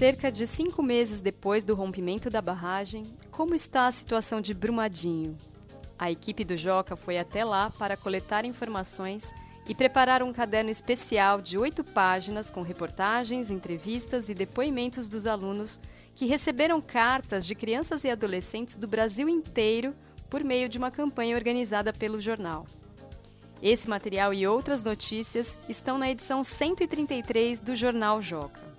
Cerca de cinco meses depois do rompimento da barragem, como está a situação de Brumadinho? A equipe do Joca foi até lá para coletar informações e preparar um caderno especial de oito páginas com reportagens, entrevistas e depoimentos dos alunos que receberam cartas de crianças e adolescentes do Brasil inteiro por meio de uma campanha organizada pelo jornal. Esse material e outras notícias estão na edição 133 do Jornal Joca.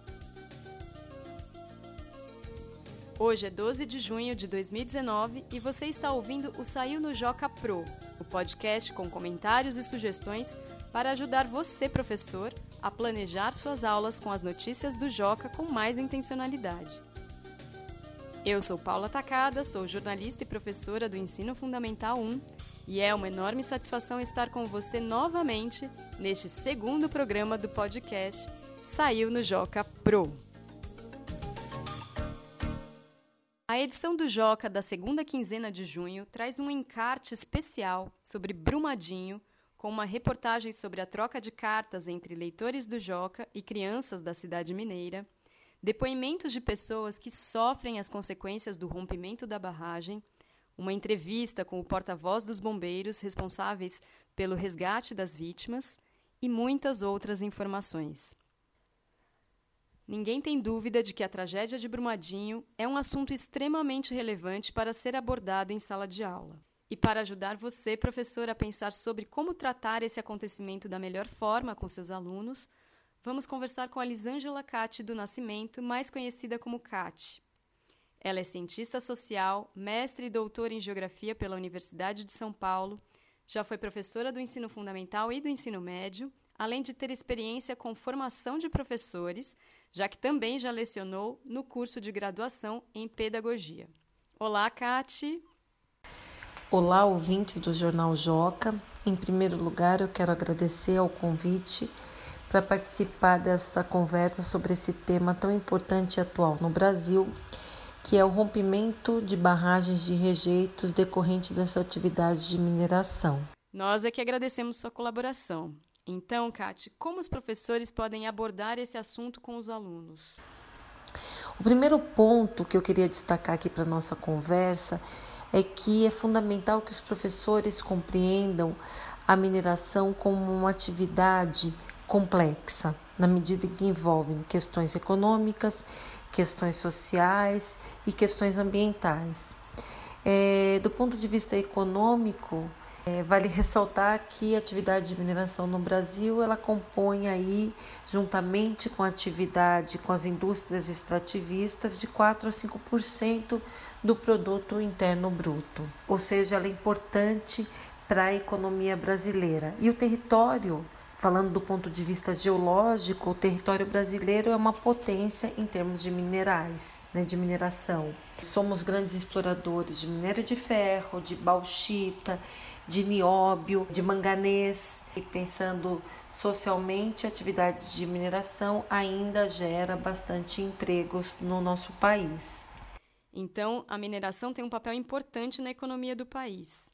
Hoje é 12 de junho de 2019 e você está ouvindo o Saiu no Joca Pro, o podcast com comentários e sugestões para ajudar você, professor, a planejar suas aulas com as notícias do Joca com mais intencionalidade. Eu sou Paula Tacada, sou jornalista e professora do Ensino Fundamental 1 e é uma enorme satisfação estar com você novamente neste segundo programa do podcast Saiu no Joca Pro. A edição do Joca da segunda quinzena de junho traz um encarte especial sobre Brumadinho, com uma reportagem sobre a troca de cartas entre leitores do Joca e crianças da cidade mineira, depoimentos de pessoas que sofrem as consequências do rompimento da barragem, uma entrevista com o porta-voz dos bombeiros responsáveis pelo resgate das vítimas e muitas outras informações. Ninguém tem dúvida de que a tragédia de Brumadinho é um assunto extremamente relevante para ser abordado em sala de aula. E para ajudar você, professor, a pensar sobre como tratar esse acontecimento da melhor forma com seus alunos, vamos conversar com a Lisângela Cati do Nascimento, mais conhecida como Cati. Ela é cientista social, mestre e doutora em geografia pela Universidade de São Paulo, já foi professora do ensino fundamental e do ensino médio, além de ter experiência com formação de professores, já que também já lecionou no curso de graduação em Pedagogia. Olá, Cati! Olá, ouvintes do Jornal Joca. Em primeiro lugar, eu quero agradecer ao convite para participar dessa conversa sobre esse tema tão importante e atual no Brasil, que é o rompimento de barragens de rejeitos decorrentes dessa atividade de mineração. Nós é que agradecemos sua colaboração. Então, Kate, como os professores podem abordar esse assunto com os alunos? O primeiro ponto que eu queria destacar aqui para nossa conversa é que é fundamental que os professores compreendam a mineração como uma atividade complexa, na medida em que envolvem questões econômicas, questões sociais e questões ambientais. É, do ponto de vista econômico, é, vale ressaltar que a atividade de mineração no Brasil ela compõe aí, juntamente com a atividade com as indústrias extrativistas, de 4 a 5% do produto interno bruto. Ou seja, ela é importante para a economia brasileira. E o território Falando do ponto de vista geológico, o território brasileiro é uma potência em termos de minerais, né, de mineração. Somos grandes exploradores de minério de ferro, de bauxita, de nióbio, de manganês. E pensando socialmente, a atividade de mineração ainda gera bastante empregos no nosso país. Então, a mineração tem um papel importante na economia do país.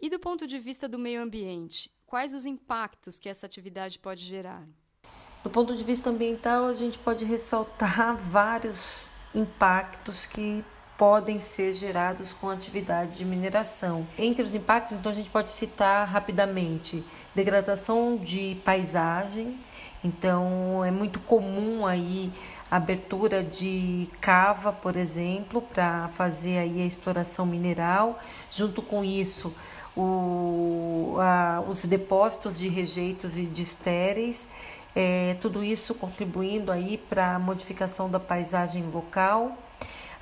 E do ponto de vista do meio ambiente, quais os impactos que essa atividade pode gerar? Do ponto de vista ambiental, a gente pode ressaltar vários impactos que podem ser gerados com atividade de mineração. Entre os impactos, então, a gente pode citar rapidamente degradação de paisagem. Então, é muito comum aí abertura de cava, por exemplo, para fazer aí a exploração mineral. Junto com isso, o, a, os depósitos de rejeitos e de estéreis, é, tudo isso contribuindo aí para a modificação da paisagem local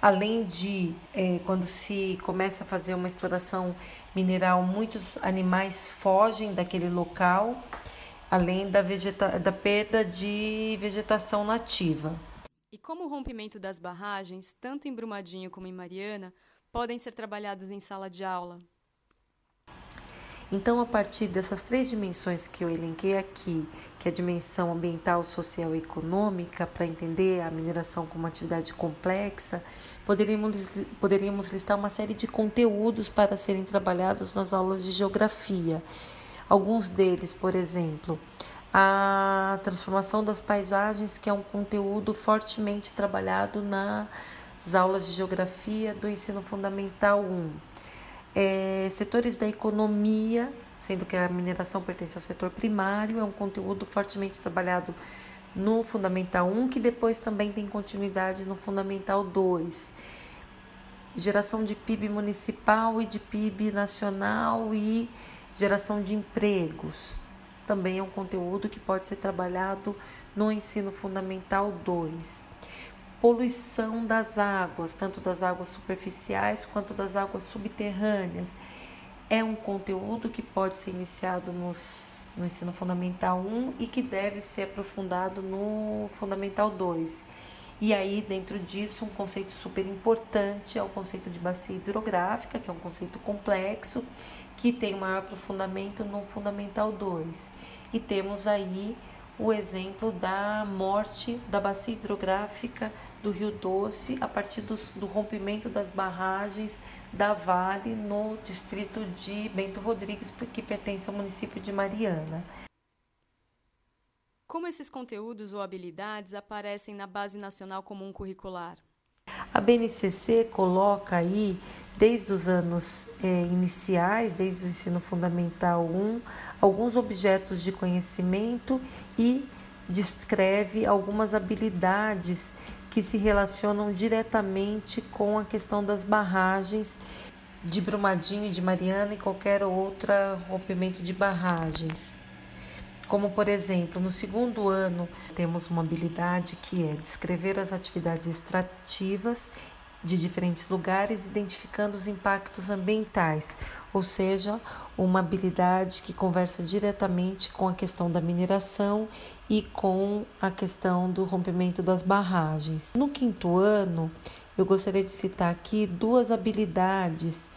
Além de, é, quando se começa a fazer uma exploração mineral, muitos animais fogem daquele local, além da, vegeta da perda de vegetação nativa. E como o rompimento das barragens, tanto em Brumadinho como em Mariana, podem ser trabalhados em sala de aula? Então, a partir dessas três dimensões que eu elenquei aqui, que é a dimensão ambiental, social e econômica, para entender a mineração como uma atividade complexa, poderíamos, poderíamos listar uma série de conteúdos para serem trabalhados nas aulas de geografia. Alguns deles, por exemplo, a transformação das paisagens, que é um conteúdo fortemente trabalhado nas aulas de geografia do ensino fundamental 1. É, setores da economia, sendo que a mineração pertence ao setor primário, é um conteúdo fortemente trabalhado no Fundamental 1, que depois também tem continuidade no Fundamental 2. Geração de PIB municipal e de PIB nacional e geração de empregos. Também é um conteúdo que pode ser trabalhado no ensino fundamental 2. Poluição das águas, tanto das águas superficiais quanto das águas subterrâneas. É um conteúdo que pode ser iniciado nos no ensino fundamental 1 e que deve ser aprofundado no fundamental 2. E aí, dentro disso, um conceito super importante é o conceito de bacia hidrográfica, que é um conceito complexo, que tem maior aprofundamento no fundamental 2. E temos aí o exemplo da morte da bacia hidrográfica do Rio Doce a partir do, do rompimento das barragens da Vale no distrito de Bento Rodrigues, que pertence ao município de Mariana. Como esses conteúdos ou habilidades aparecem na Base Nacional Comum Curricular? A BNCC coloca aí, desde os anos é, iniciais, desde o ensino fundamental 1, alguns objetos de conhecimento e descreve algumas habilidades que se relacionam diretamente com a questão das barragens de Brumadinho e de Mariana e qualquer outro rompimento de barragens. Como, por exemplo, no segundo ano, temos uma habilidade que é descrever as atividades extrativas de diferentes lugares, identificando os impactos ambientais, ou seja, uma habilidade que conversa diretamente com a questão da mineração e com a questão do rompimento das barragens. No quinto ano, eu gostaria de citar aqui duas habilidades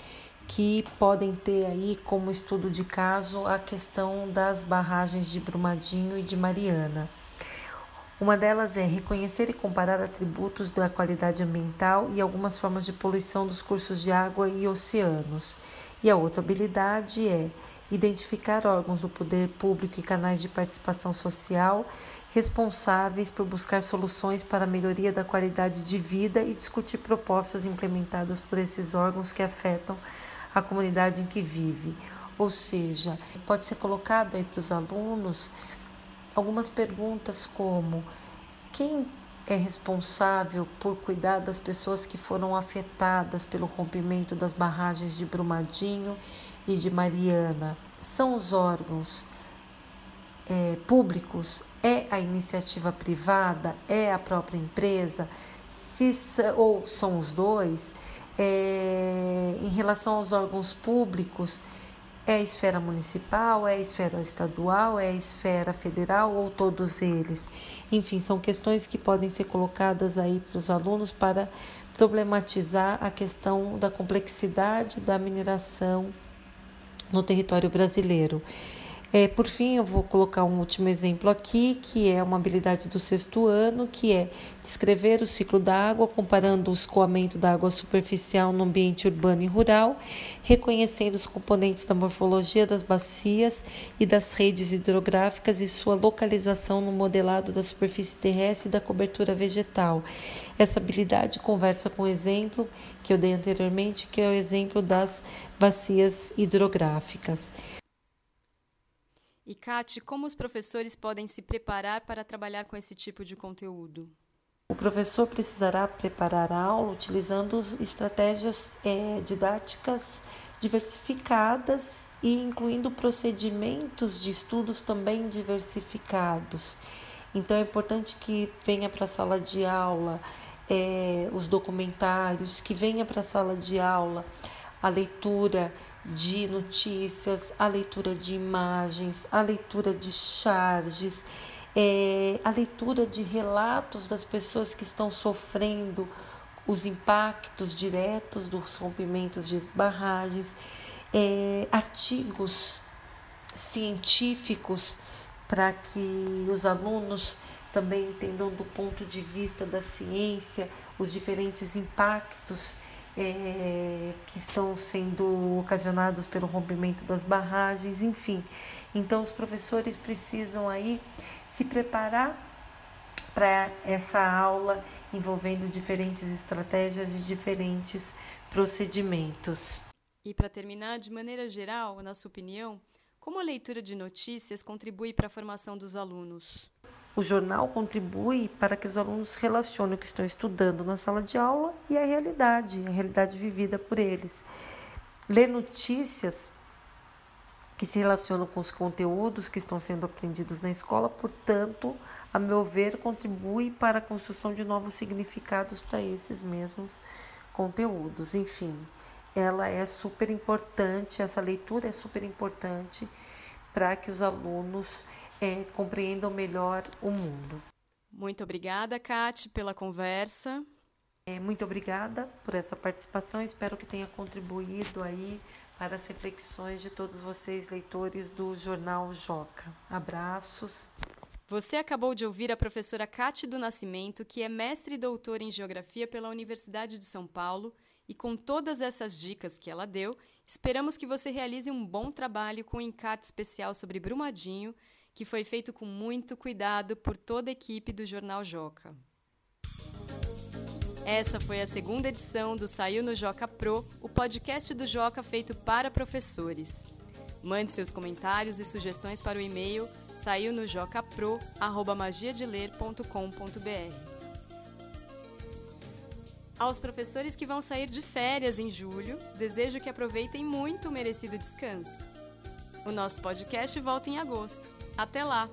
que podem ter aí como estudo de caso a questão das barragens de Brumadinho e de Mariana. Uma delas é reconhecer e comparar atributos da qualidade ambiental e algumas formas de poluição dos cursos de água e oceanos. E a outra habilidade é identificar órgãos do poder público e canais de participação social responsáveis por buscar soluções para a melhoria da qualidade de vida e discutir propostas implementadas por esses órgãos que afetam a comunidade em que vive. Ou seja, pode ser colocado aí para os alunos algumas perguntas como quem é responsável por cuidar das pessoas que foram afetadas pelo rompimento das barragens de Brumadinho e de Mariana? São os órgãos é, públicos? É a iniciativa privada? É a própria empresa? Se, ou são os dois? É, em relação aos órgãos públicos, é a esfera municipal, é a esfera estadual, é a esfera federal ou todos eles? Enfim, são questões que podem ser colocadas aí para os alunos para problematizar a questão da complexidade da mineração no território brasileiro. É, por fim, eu vou colocar um último exemplo aqui, que é uma habilidade do sexto ano, que é descrever o ciclo da água, comparando o escoamento da água superficial no ambiente urbano e rural, reconhecendo os componentes da morfologia das bacias e das redes hidrográficas e sua localização no modelado da superfície terrestre e da cobertura vegetal. Essa habilidade conversa com o exemplo que eu dei anteriormente, que é o exemplo das bacias hidrográficas. E, Kate, como os professores podem se preparar para trabalhar com esse tipo de conteúdo? O professor precisará preparar a aula utilizando estratégias é, didáticas diversificadas e incluindo procedimentos de estudos também diversificados. Então é importante que venha para a sala de aula é, os documentários, que venha para a sala de aula a leitura de notícias, a leitura de imagens, a leitura de charges, é, a leitura de relatos das pessoas que estão sofrendo os impactos diretos dos rompimentos de barragens, é, artigos científicos para que os alunos também entendam do ponto de vista da ciência os diferentes impactos é, que estão sendo ocasionados pelo rompimento das barragens, enfim. Então, os professores precisam aí se preparar para essa aula envolvendo diferentes estratégias e diferentes procedimentos. E para terminar, de maneira geral, na sua opinião, como a leitura de notícias contribui para a formação dos alunos? O jornal contribui para que os alunos relacionem o que estão estudando na sala de aula e a realidade, a realidade vivida por eles. Ler notícias que se relacionam com os conteúdos que estão sendo aprendidos na escola, portanto, a meu ver, contribui para a construção de novos significados para esses mesmos conteúdos. Enfim, ela é super importante, essa leitura é super importante para que os alunos é, compreendam melhor o mundo. Muito obrigada, Kate, pela conversa. É, muito obrigada por essa participação. Espero que tenha contribuído aí para as reflexões de todos vocês, leitores do Jornal Joca. Abraços. Você acabou de ouvir a professora Cate do Nascimento, que é mestre e doutora em Geografia pela Universidade de São Paulo, e com todas essas dicas que ela deu, esperamos que você realize um bom trabalho com o um encarte especial sobre Brumadinho, que foi feito com muito cuidado por toda a equipe do Jornal Joca. Essa foi a segunda edição do Saiu no Joca Pro, o podcast do Joca feito para professores. Mande seus comentários e sugestões para o e-mail saiunojocapro@magiadeler.com.br. Aos professores que vão sair de férias em julho, desejo que aproveitem muito o merecido descanso. O nosso podcast volta em agosto. Até lá!